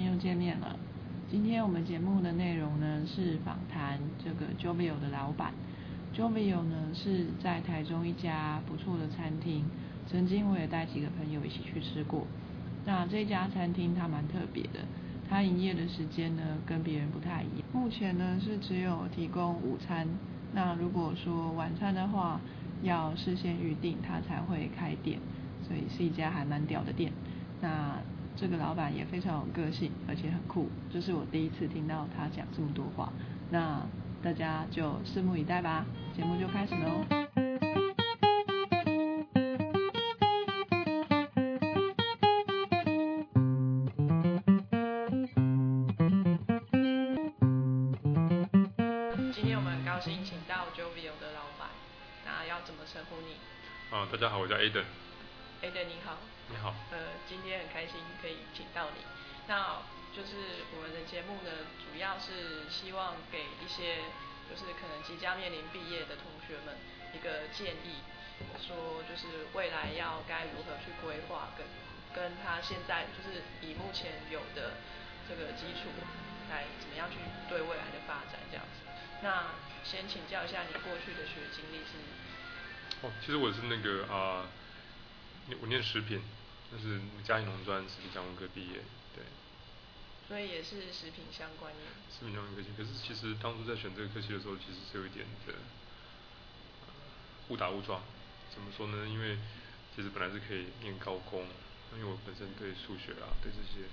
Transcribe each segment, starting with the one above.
又见面了。今天我们节目的内容呢是访谈这个 Jovio 的老板。Jovio 呢是在台中一家不错的餐厅，曾经我也带几个朋友一起去吃过。那这家餐厅它蛮特别的，它营业的时间呢跟别人不太一样。目前呢是只有提供午餐，那如果说晚餐的话，要事先预定它才会开店，所以是一家还蛮屌的店。那这个老板也非常有个性，而且很酷，这是我第一次听到他讲这么多话。那大家就拭目以待吧，节目就开始喽。今天我们很高兴请到 Jovio 的老板，那要怎么称呼你？啊，大家好，我叫。Aden 节目呢，主要是希望给一些就是可能即将面临毕业的同学们一个建议，说就是未来要该如何去规划，跟跟他现在就是以目前有的这个基础来怎么样去对未来的发展这样子。那先请教一下你过去的学经历是？哦，其实我是那个啊，我念食品，那是嘉义农专食品加工科毕业，所以也是食品相关的。食品相关科技，可是其实当初在选这个科系的时候，其实是有一点的误打误撞。怎么说呢？因为其实本来是可以念高工，因为我本身对数学啊，对这些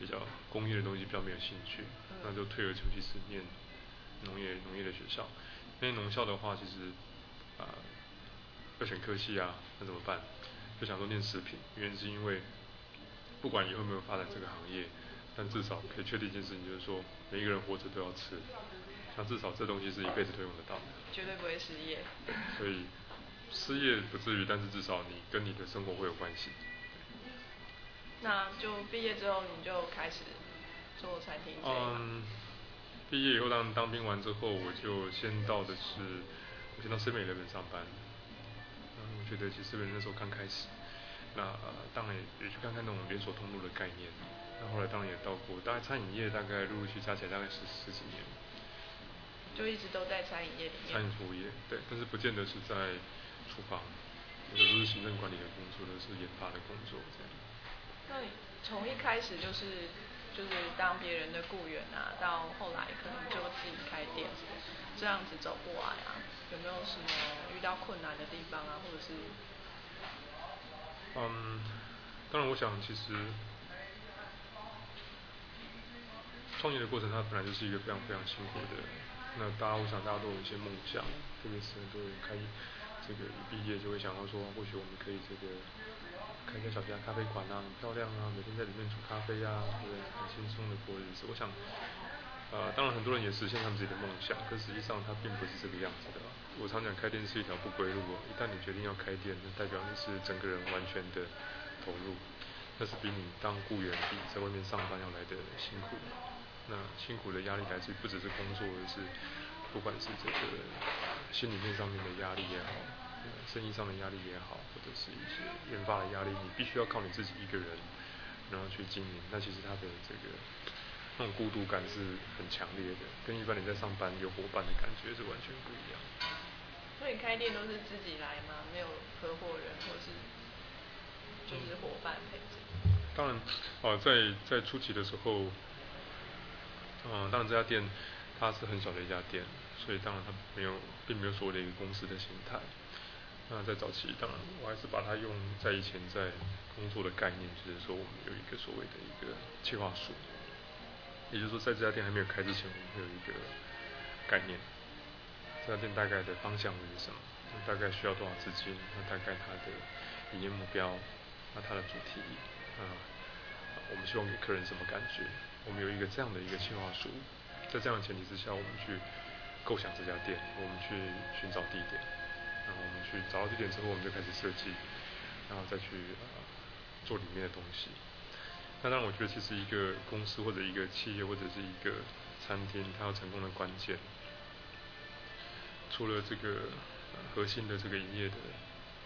比较工业的东西比较没有兴趣，那就退而求其次念农业农业的学校。因为农校的话，其实啊要选科系啊，那怎么办？就想说念食品，原因是因为不管以后有没有发展这个行业。但至少可以确定一件事情，就是说每一个人活着都要吃，像至少这东西是一辈子都用得到的。绝对不会失业。所以失业不至于，但是至少你跟你的生活会有关系。那就毕业之后你就开始做餐厅嗯，毕业以后当当兵完之后，我就先到的是，我先到森美那边上班。嗯，我觉得其实那时候刚开始，那当然也去看看那种连锁通路的概念。那后来当然也到过，大概餐饮业大概陆陆续加起来大概十十几年，就一直都在餐饮业里面。餐饮服务业，对，但是不见得是在厨房，有的都是行政管理的工作，都是研发的工作这样。那你从一开始就是就是当别人的雇员啊，到后来可能就自己开店，这样子走过来啊，有没有什么遇到困难的地方啊，或者是？嗯，当然我想其实。创业的过程，它本来就是一个非常非常辛苦的。那大家，我想大家都有一些梦想，特别是很多人开这个一毕业就会想到说，或许我们可以这个开一个小家咖啡馆啊，很漂亮啊，每天在里面煮咖啡啊，对不对？很轻松的过日子。我想，呃，当然很多人也实现他们自己的梦想，可实际上它并不是这个样子的。我常讲，开店是一条不归路。一旦你决定要开店，那代表你是整个人完全的投入，那是比你当雇员比在外面上班要来的辛苦。那辛苦的压力来自不只是工作，而是不管是这个心里面上面的压力也好，生意上的压力也好，或者是一些研发的压力，你必须要靠你自己一个人，然后去经营。那其实他的这个那种孤独感是很强烈的，跟一般你在上班有伙伴的感觉是完全不一样。所以开店都是自己来吗？没有合伙人或是就是伙伴陪着？当然，啊，在在初期的时候。嗯，当然这家店它是很小的一家店，所以当然它没有，并没有所谓的一个公司的形态。那在早期，当然我还是把它用在以前在工作的概念，就是说我们有一个所谓的一个计划书，也就是说在这家店还没有开之前，我们会有一个概念，这家店大概的方向是什么，大概需要多少资金，那大概它的营业目标，那它的主题，啊，我们希望给客人什么感觉？我们有一个这样的一个计划书，在这样的前提之下，我们去构想这家店，我们去寻找地点，然后我们去找到地点之后，我们就开始设计，然后再去做里面的东西。那当然，我觉得其实一个公司或者一个企业或者是一个餐厅，它要成功的关键，除了这个核心的这个营业的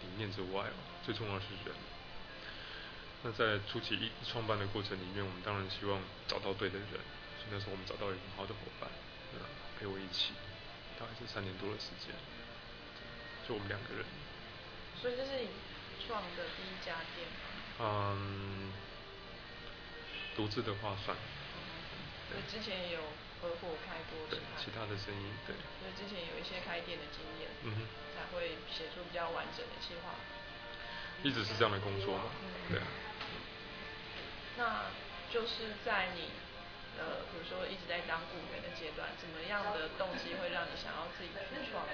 理念之外，最重要是人。那在初期一创办的过程里面，我们当然希望找到对的人，所以那时候我们找到一个很好的伙伴，嗯，陪我一起，大概是三年多的时间，就我们两个人。所以这是你创的第一家店吗？嗯，独自的话算。对，之前也有合伙开过对其他的生意，对。所以之前有一些开店的经验，嗯哼，才会写出比较完整的计划。一直是这样的工作嘛，对啊。那就是在你呃，比如说一直在当雇员的阶段，怎么样的动机会让你想要自己去创业？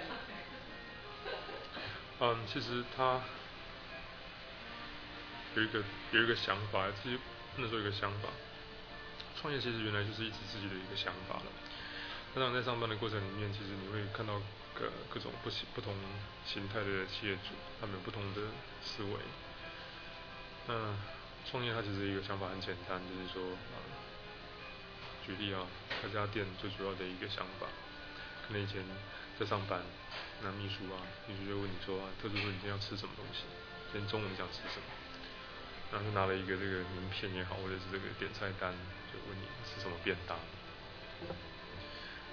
嗯，其实他有一个有一个想法，其实那时候有个想法。创业其实原来就是一直自己的一个想法了。当然在上班的过程里面，其实你会看到各各种不不同形态的企业主，他们有不同的思维。嗯创业它其实一个想法很简单，就是说，举例啊，开家店最主要的一个想法，可能以前在上班，那秘书啊，秘书就问你说，特助说你今天要吃什么东西？今天中午你想吃什么？然后就拿了一个这个名片也好，或者是这个点菜单，就问你吃什么便当。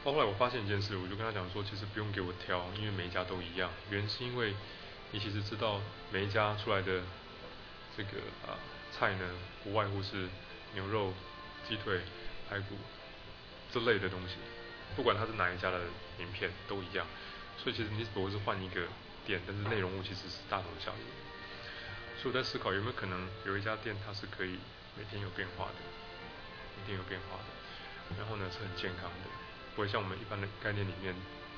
到后来我发现一件事，我就跟他讲说，其实不用给我挑，因为每一家都一样。原因是因为你其实知道每一家出来的这个啊菜呢，不外乎是牛肉、鸡腿、排骨这类的东西，不管它是哪一家的名片都一样。所以其实你只不过是换一个店，但是内容物其实是大同小异。所以我在思考有没有可能有一家店它是可以每天有变化的，每天有变化的，然后呢是很健康的，不会像我们一般的概念里面，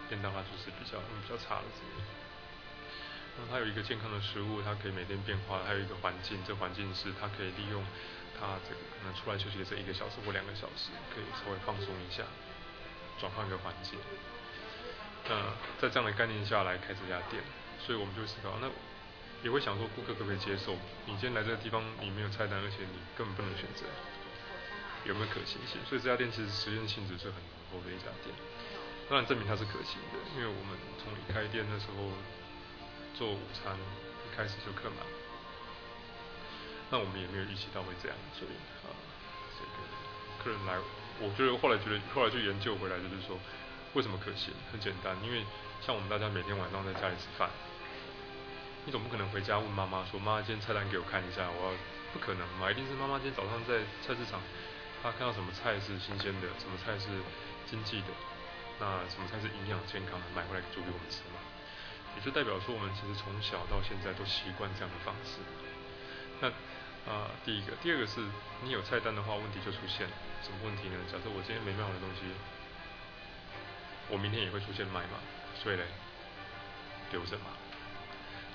便当它就是比较嗯比较差的这个。那它有一个健康的食物，它可以每天变化，还有一个环境，这环境是它可以利用它这个可能出来休息的这一个小时或两个小时，可以稍微放松一下，转换个环境。那在这样的概念下来开这家店，所以我们就思考那。也会想说顾客可不可以接受？你今天来这个地方，你没有菜单，而且你根本不能选择，有没有可行性？所以这家店其实实验性质是很浓厚的一家店。当然证明它是可行的，因为我们从一开店的时候做午餐，一开始就客满。那我们也没有预期到会这样，所以啊，这个客人来，我觉得后来觉得后来就研究回来，就是说为什么可行？很简单，因为像我们大家每天晚上在家里吃饭。你总不可能回家问妈妈说：“妈妈，今天菜单给我看一下。”我要不可能嘛，一定是妈妈今天早上在菜市场，她看到什么菜是新鲜的，什么菜是经济的，那什么菜是营养健康的，买回来煮给我们吃嘛。也就代表说，我们其实从小到现在都习惯这样的方式。那啊，第一个，第二个是你有菜单的话，问题就出现什么问题呢？假设我今天没卖好的东西，我明天也会出现卖嘛，所以嘞，留着嘛。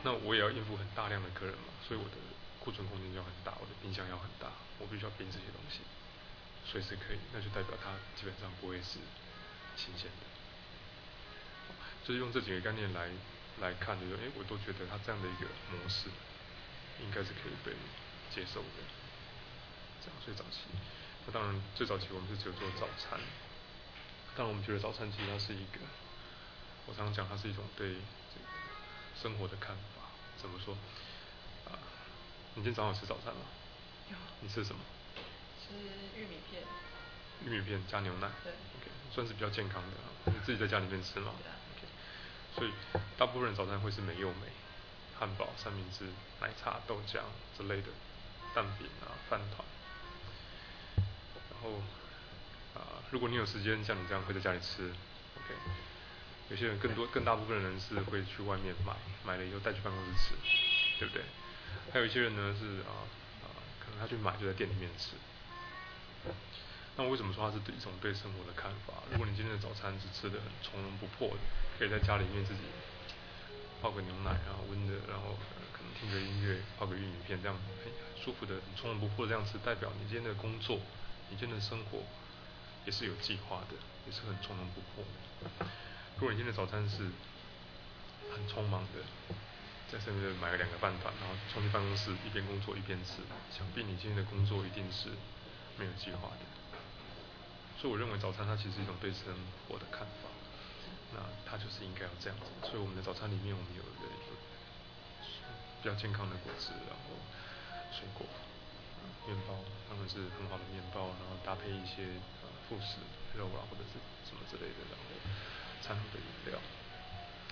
那我也要应付很大量的客人嘛，所以我的库存空间就很大，我的冰箱要很大，我必须要冰这些东西，随时可以，那就代表它基本上不会是新鲜的。就是用这几个概念来来看，就是哎，我都觉得他这样的一个模式，应该是可以被接受的。这样最早期，那当然最早期我们是只有做早餐，但我们觉得早餐其实它是一个，我常常讲它是一种对这个生活的看法。怎么说？啊，你今天早上吃早餐吗？有。你吃什么？吃玉米片。玉米片加牛奶。对。OK，算是比较健康的。你自己在家里面吃吗？对啊。所以大部分人早餐会是美又美，汉堡、三明治、奶茶、豆浆之类的，蛋饼啊、饭团。然后啊，如果你有时间像你这样会在家里吃，OK。有些人更多、更大部分的人是会去外面买，买了以后带去办公室吃，对不对？还有一些人呢是啊啊，可能他去买就在店里面吃。那我为什么说它是一种对生活的看法？如果你今天的早餐是吃的从容不迫的，可以在家里面自己泡个牛奶啊，温的，然后可能听着音乐，泡个玉米片，这样很舒服的、很从容不迫的这样吃，代表你今天的工作、你今天的生活也是有计划的，也是很从容不迫。如果你今天的早餐是很匆忙的，在上面买了两个饭团，然后冲进办公室一边工作一边吃，想必你今天的工作一定是没有计划的。所以我认为早餐它其实是一种对生活的看法，那它就是应该要这样子。所以我们的早餐里面我们有一个比较健康的果汁，然后水果，面包，当然是很好的面包，然后搭配一些呃副食肉啊或者是什么之类的，然后餐后的饮料。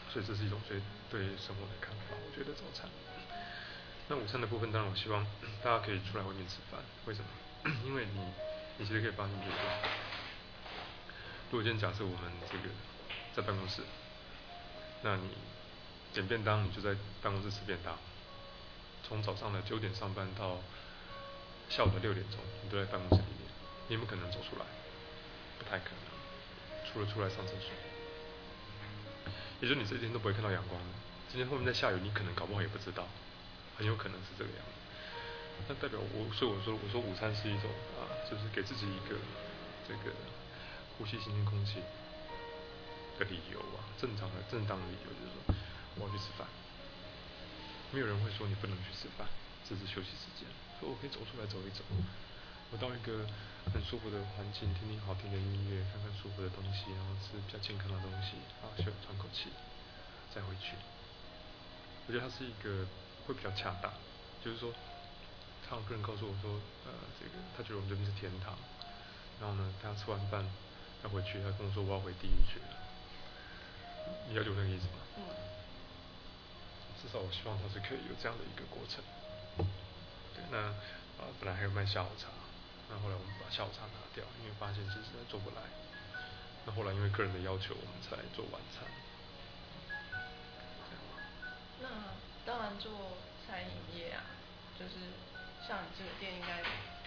所以这是一种最对生活的看法。我觉得早餐。那午餐的部分，当然我希望大家可以出来外面吃饭。为什么？因为你你其实可以发现，就是说，如果今天假设我们这个在办公室，那你点便当，你就在办公室吃便当。从早上的九点上班到下午的六点钟，你都在办公室里面，你有没有可能走出来？不太可能，除了出来上厕所。也就你这一天都不会看到阳光。今天后面在下雨，你可能搞不好也不知道，很有可能是这个样子。那代表我，所以我说，我说午餐是一种啊，就是给自己一个这个呼吸新鲜空气的理由啊，正常的、正当的理由就是说我要去吃饭。没有人会说你不能去吃饭，这是休息时间。说我可以走出来走一走，我到一个很舒服的环境，听听好听的音乐，看看舒服的东西，然后吃比较健康的东西，啊，休喘口气，再回去。我觉得它是一个会比较恰当，就是说，他有客人告诉我说，呃，这个他觉得我们这边是天堂，然后呢，他吃完饭要回去，他跟我说我要回地狱去了。你了解我那个意思吗？嗯。至少我希望他是可以有这样的一个过程。对，那啊本来还有卖下午茶，那后来我们把下午茶拿掉，因为发现其实做不来。那后来因为个人的要求，我们才做晚餐。那当然做餐饮业啊，就是像你这个店应该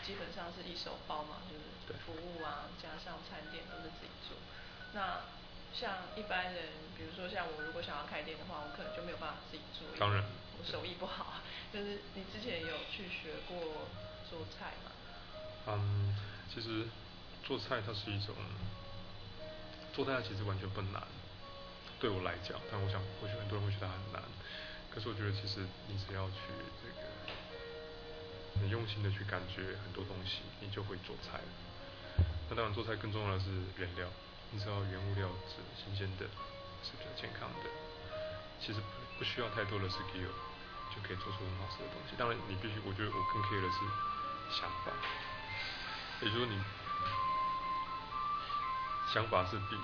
基本上是一手包嘛，就是服务啊加上餐点都是自己做。那像一般人，比如说像我，如果想要开店的话，我可能就没有办法自己做。当然。我手艺不好，就是你之前有去学过做菜吗？嗯，其实做菜它是一种，做菜其实完全不难，对我来讲，但我想或许很多人会觉得很难。可是我觉得其实你只要去这个，很用心的去感觉很多东西，你就会做菜。那当然做菜更重要的是原料。你知道原物料是新鲜的，是比较健康的，其实不需要太多的 skill 就可以做出很好吃的东西。当然你必须，我觉得我更 care 的是想法，也就是说你想法是比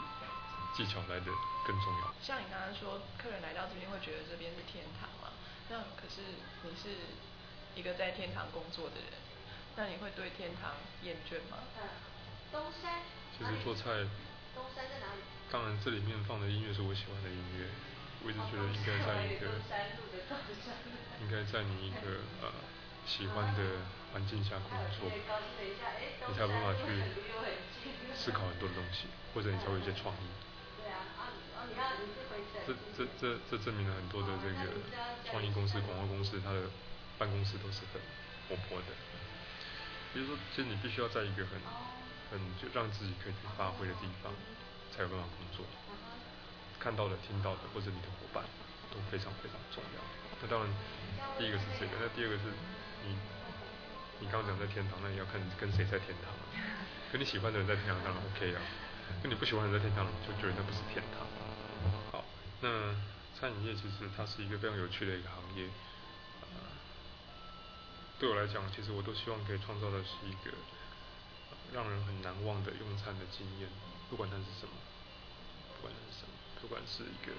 技巧来的更重要。像你刚刚说，客人来到这边会觉得这边是天堂嘛？那可是你是一个在天堂工作的人，那你会对天堂厌倦吗？东山。其实做菜。东山在哪里？当然，这里面放的音乐是我喜欢的音乐。我一直觉得应该在一个，应该在你一个呃喜欢的环境下工作，你才有办法去思考很多的东西，或者你才会有一些创意。这这这这证明了很多的这个创意公司、广告公司，它的办公室都是很活泼的。比如说，其实你必须要在一个很。很，就让自己可以去发挥的地方，才有办法工作。看到的、听到的，或者你的伙伴，都非常非常重要。那当然，第一个是这个，那第二个是你，你刚刚讲在天堂，那也要看跟谁在天堂。跟你喜欢的人在天堂当然 OK 啊，跟你不喜欢的人在天堂，就觉得那不是天堂。好，那餐饮业其实它是一个非常有趣的一个行业。对我来讲，其实我都希望可以创造的是一个。让人很难忘的用餐的经验，不管它是什么，不管它是什么，不管是一个，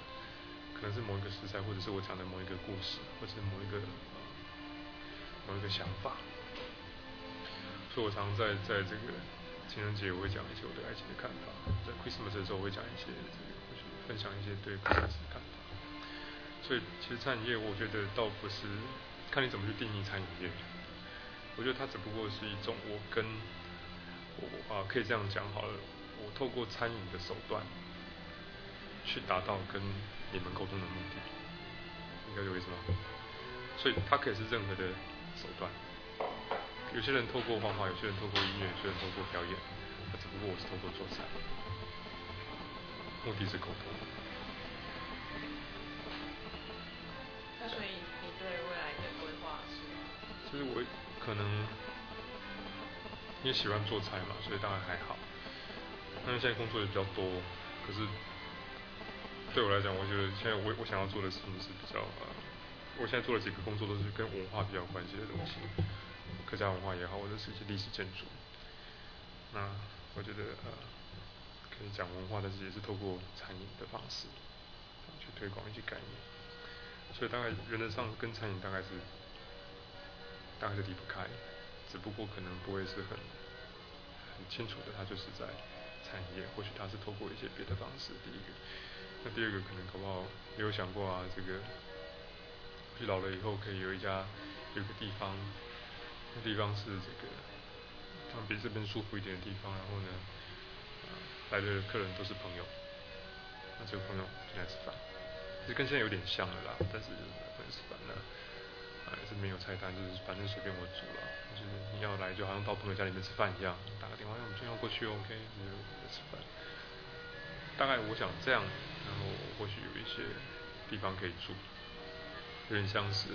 可能是某一个食材，或者是我讲的某一个故事，或者是某一个某一个想法。所以我常常在在这个情人节，我会讲一些我对爱情的看法；在 Christmas 的时候，我会讲一些这个，分享一些对 Christmas 的看法。所以其实餐饮业，我觉得倒不是看你怎么去定义餐饮业，我觉得它只不过是一种我跟我啊，可以这样讲好了。我透过餐饮的手段，去达到跟你们沟通的目的，你了解我意思吗？所以它可以是任何的手段。有些人透过画画，有些人透过音乐，有些人透过表演。那只不过我是透过做菜，目的是沟通。那所以你对未来的规划是？就是我可能。因为喜欢做菜嘛，所以当然还好。但是现在工作也比较多，可是对我来讲，我觉得现在我我想要做的事情是比较呃，我现在做了几个工作都是跟文化比较关系的东西。客家文化也好，或者是一些历史建筑。那我觉得呃，可以讲文化但是，也是透过餐饮的方式去推广一些概念。所以大概原则上跟餐饮大概是大概是离不开，只不过可能不会是很很清楚的，他就是在产业，或许他是透过一些别的方式。第一个，那第二个可能搞不好也有想过啊，这个，去老了以后可以有一家有个地方，那地方是这个。比这边舒服一点的地方，然后呢，来的客人都是朋友，那这个朋友进来吃饭，其实跟现在有点像了啦，但是来吃饭呢，还是没有菜单，就是反正随便我煮了，就是你要来就好像到朋友家里面吃饭一样，打个电话，我们今天要过去，OK，就吃饭。大概我想这样，然后或许有一些地方可以住，有点像是。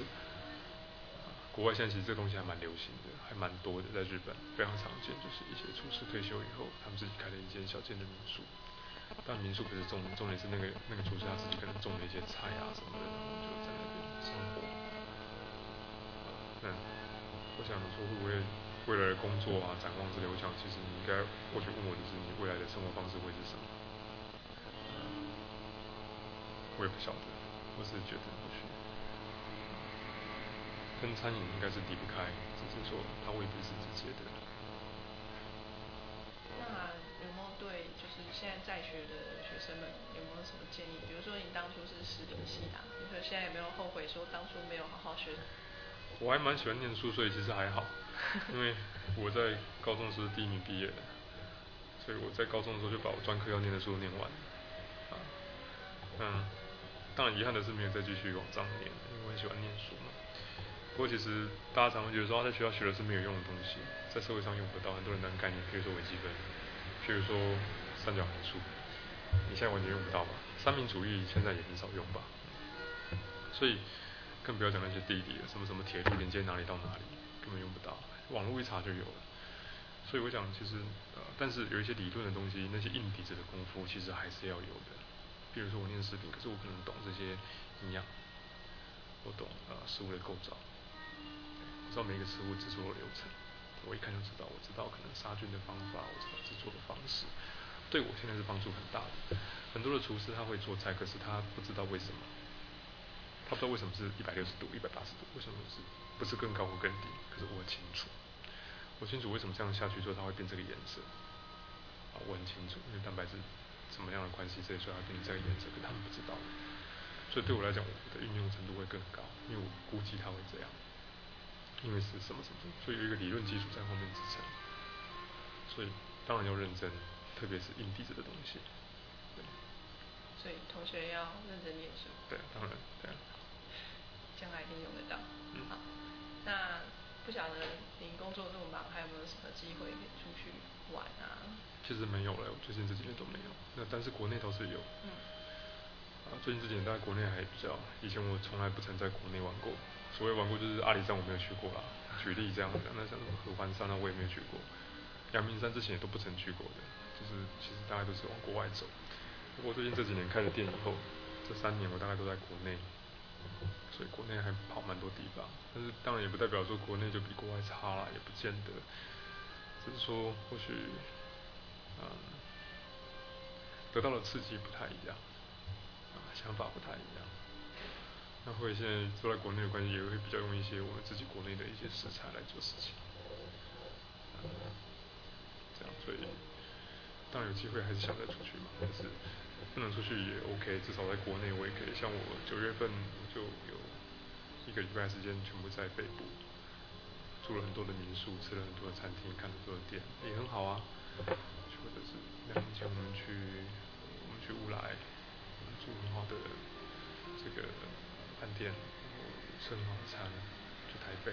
国外现在其实这个东西还蛮流行的，还蛮多的，在日本非常常见，就是一些厨师退休以后，他们自己开了一间小间的民宿。但民宿不是重重点是那个那个厨师他自己可能种了一些菜啊什么的，然后就在那边生活。嗯，我想说会不会未来的工作啊展望之类，我想其实你应该或许问我就是你未来的生活方式会是什么？我也不晓得，我是觉得或许。跟餐饮应该是离不开，只是说它未必是直接的。那有没有对就是现在在学的学生们有没有什么建议？比如说你当初是食品系的，你说现在有没有后悔说当初没有好好学？我还蛮喜欢念书，所以其实还好，因为我在高中时是第一名毕业的，所以我在高中的时候就把我专科要念的书念完。啊，嗯，当然遗憾的是没有再继续往上念，因为我很喜欢念书嘛。不过其实大家常会觉得说，在学校学的是没有用的东西，在社会上用不到。很多人的概念，比如说微积分，譬如说三角函数，你现在完全用不到吧？三民主义现在也很少用吧？所以更不要讲那些地理了，什么什么铁路连接哪里到哪里，根本用不到。网络一查就有了。所以我想，其实呃，但是有一些理论的东西，那些硬底子的功夫，其实还是要有的。比如说我念食品，可是我可能懂这些营养，我懂呃食物的构造。知道每一个食物制作的流程，我一看就知道。我知道可能杀菌的方法，我知道制作的方式，对我现在是帮助很大的。很多的厨师他会做菜，可是他不知道为什么，他不知道为什么是一百六十度、一百八十度，为什么是不是更高或更低？可是我很清楚，我清楚为什么这样下去之后它会变这个颜色。啊，我很清楚，因为蛋白质什么样的关系，所以说它变成这个颜色，可他们不知道。所以对我来讲，我的运用程度会更高，因为我估计它会这样。因为是什么什么，所以有一个理论基础在后面支撑，所以当然要认真，特别是硬底子的东西。对。所以同学要认真念书。对，当然，对。将来一定用得到。嗯。好，那不晓得您工作这么忙，还有没有什么机会可以出去玩啊？其实没有了，最近这几年都没有。那但是国内倒是有。嗯。啊，最近这几年在国内还比较，以前我从来不曾在国内玩过。所谓玩过就是阿里山我没有去过啦，举例这样子，那像什么合欢山那我也没有去过，阳明山之前也都不曾去过的，就是其实大概都是往国外走。不过最近这几年开了店以后，这三年我大概都在国内，所以国内还跑蛮多地方，但是当然也不代表说国内就比国外差啦，也不见得，只是说或许，嗯，得到的刺激不太一样，啊，想法不太一样。那会现在坐在国内的关系，也会比较用一些我们自己国内的一些食材来做事情。这样，所以当然有机会还是想再出去嘛，但是不能出去也 OK，至少在国内我也可以。像我九月份就有一个礼拜时间全部在北部，住了很多的民宿，吃了很多的餐厅，看了很多的店，也很好啊。或者是两年前我们去我们去乌来，住很好的这个。饭店，吃很好的餐，去台北，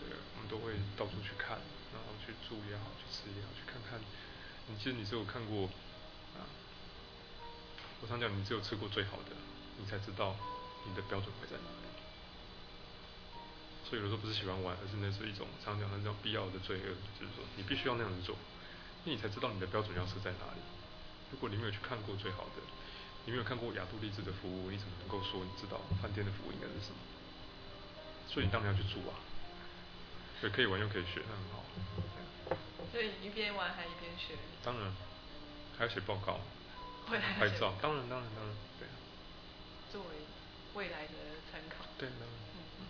对，我们都会到处去看，然后去住也好，去吃也好，去看看。你其实你只有看过，啊，我常讲，你只有吃过最好的，你才知道你的标准会在哪里。所以有时候不是喜欢玩，而是那是一种常讲的那种必要的罪恶，就是说你必须要那样子做，因为你才知道你的标准要设在哪里。如果你没有去看过最好的。你没有看过亚都丽兹的服务，你怎么能够说你知道饭店的服务应该是什么？所以你当然要去住啊。对，可以玩又可以学，那很好。所以一边玩还一边学。当然，还要写报告，未来拍照，当然当然当然，对。作为未来的参考。对，当然。嗯嗯，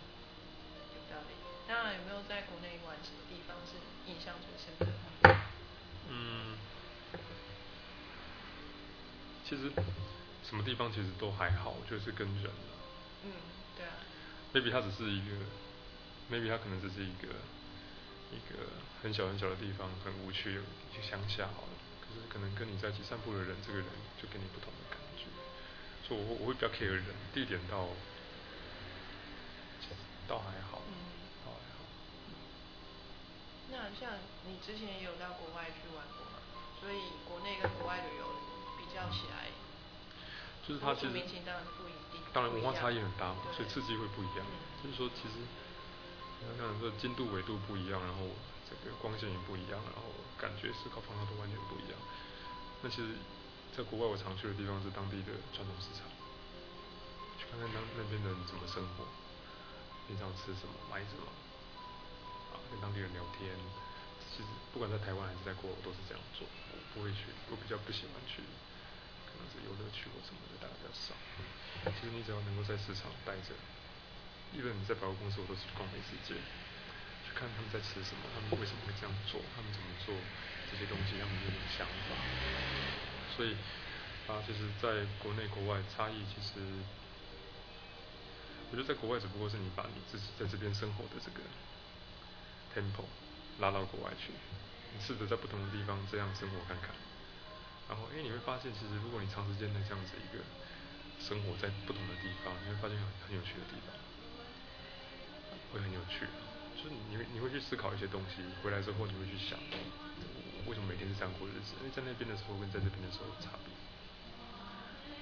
有道理。那，有没有在国内玩什么地方是印象最深刻的？嗯，其实什么地方其实都还好，就是跟人。嗯，对啊。maybe 它只是一个，maybe 它可能只是一个一个很小很小的地方，很无趣，一个乡下好了。可是可能跟你在一起散步的人，这个人就给你不同的感觉。所以我我会比较 care 人，地点倒倒还好，倒还好。那像你之前也有到国外去玩过嘛？所以国内跟国外旅游比较起来，就是它其实民情当然不一定。当然文化差异很大嘛，所以刺激会不一样。就是说，其实你看看这精度纬度不一样，然后这个光线也不一样，然后感觉思考方向都完全不一样。那其实，在国外我常去的地方是当地的传统市场，去看看当那边的人怎么生活，平常吃什么，买什么，啊，跟当地人聊天。其实不管在台湾还是在国外，我都是这样做。我不会去，我比较不喜欢去，可能是游乐区或什么的，大家比较少。其实你只要能够在市场待着，一般你在百货公司，我都是去逛美食街，去看他们在吃什么，他们为什么会这样做，他们怎么做这些东西，他们有什么想法。所以啊，其实在国内国外差异，其实我觉得在国外只不过是你把你自己在这边生活的这个 tempo 拉到国外去，你试着在不同的地方这样生活看看，然后哎你会发现，其实如果你长时间的这样子一个生活在不同的地方，你会发现很很有趣的地方，会很有趣，就是你会你会去思考一些东西，回来之后你会去想，为什么每天是这样过日子？因为在那边的时候跟在这边的时候有差别，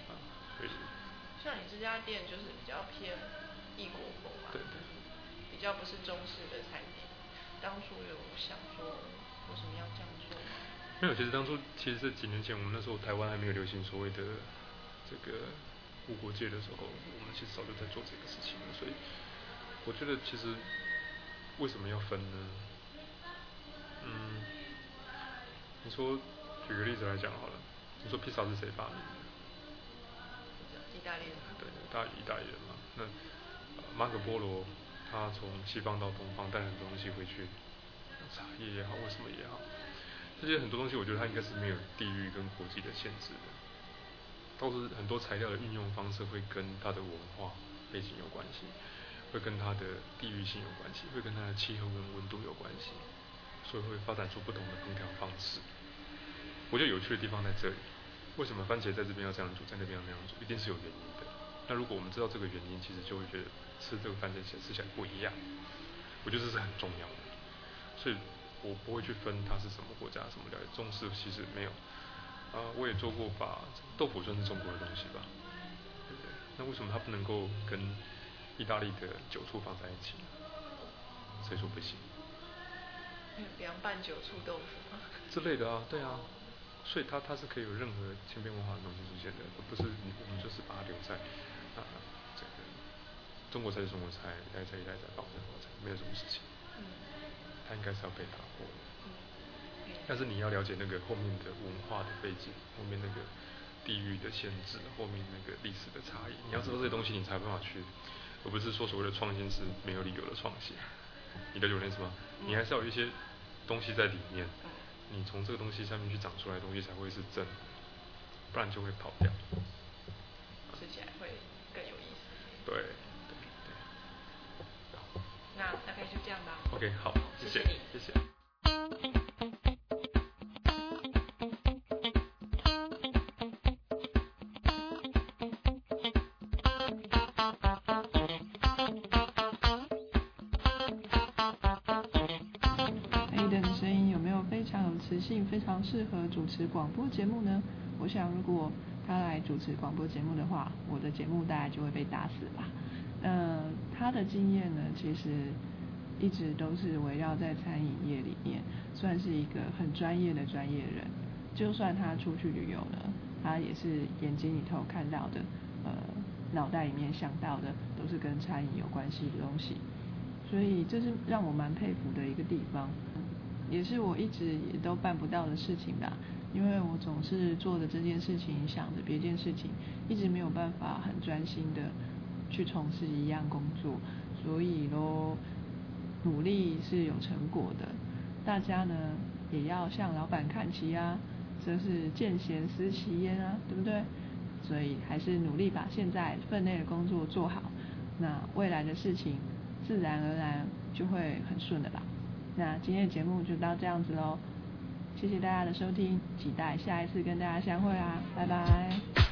啊，所以。像你这家店就是比较偏异国风嘛，对对。比较不是中式的餐厅。当初有想说为什么要这样做吗？没有，其实当初其实是几年前，我们那时候台湾还没有流行所谓的这个无国界的时候，我们其实早就在做这个事情了。所以我觉得其实为什么要分呢？嗯，你说举个例子来讲好了，你说披萨是谁发明的？意大利人。对，大意大利人嘛。那马可波罗。他从西方到东方带很多东西回去，茶叶也好，或什么也好，这些很多东西，我觉得它应该是没有地域跟国际的限制的，倒是很多材料的运用方式会跟它的文化背景有关系，会跟它的地域性有关系，会跟它的气候跟温度有关系，所以会发展出不同的烹调方式。我觉得有趣的地方在这里，为什么番茄在这边要这样煮，在那边要那样煮，一定是有原因的。那如果我们知道这个原因，其实就会觉得吃这个番茄吃起来不一样。我觉得这是很重要的，所以我不会去分它是什么国家、什么料理。中式其实没有，啊，我也做过把豆腐算是中国的东西吧，对不对？那为什么它不能够跟意大利的酒醋放在一起？谁说不行？凉拌酒醋豆腐吗？之类的啊，对啊。所以它它是可以有任何千变万化的东西出现的，而不是你我们就是把它留在。啊，这个中国菜是中国菜，一代菜一代菜保存国菜，没有什么事情。嗯。它应该是要被打破的。嗯。但是你要了解那个后面的文化的背景，后面那个地域的限制，后面那个历史的差异，你要知道这些东西，你才有办法去，而不是说所谓的创新是没有理由的创新。你的有意思吗？你还是要有一些东西在里面，你从这个东西上面去长出来的东西才会是真，不然就会跑掉。吃起来会。对对对。那大概就这样吧。OK，好，谢谢你，谢谢。主持广播节目呢？我想如果。他来主持广播节目的话，我的节目大概就会被打死吧。呃，他的经验呢，其实一直都是围绕在餐饮业里面，算是一个很专业的专业人。就算他出去旅游呢，他也是眼睛里头看到的，呃，脑袋里面想到的都是跟餐饮有关系的东西。所以这是让我蛮佩服的一个地方，也是我一直也都办不到的事情吧。因为我总是做的这件事情，想着别件事情，一直没有办法很专心的去从事一样工作，所以咯，努力是有成果的。大家呢也要向老板看齐啊，这是见贤思齐焉啊，对不对？所以还是努力把现在分内的工作做好，那未来的事情自然而然就会很顺的啦。那今天的节目就到这样子喽，谢谢大家的收听，期待下一次跟大家相会啊，拜拜。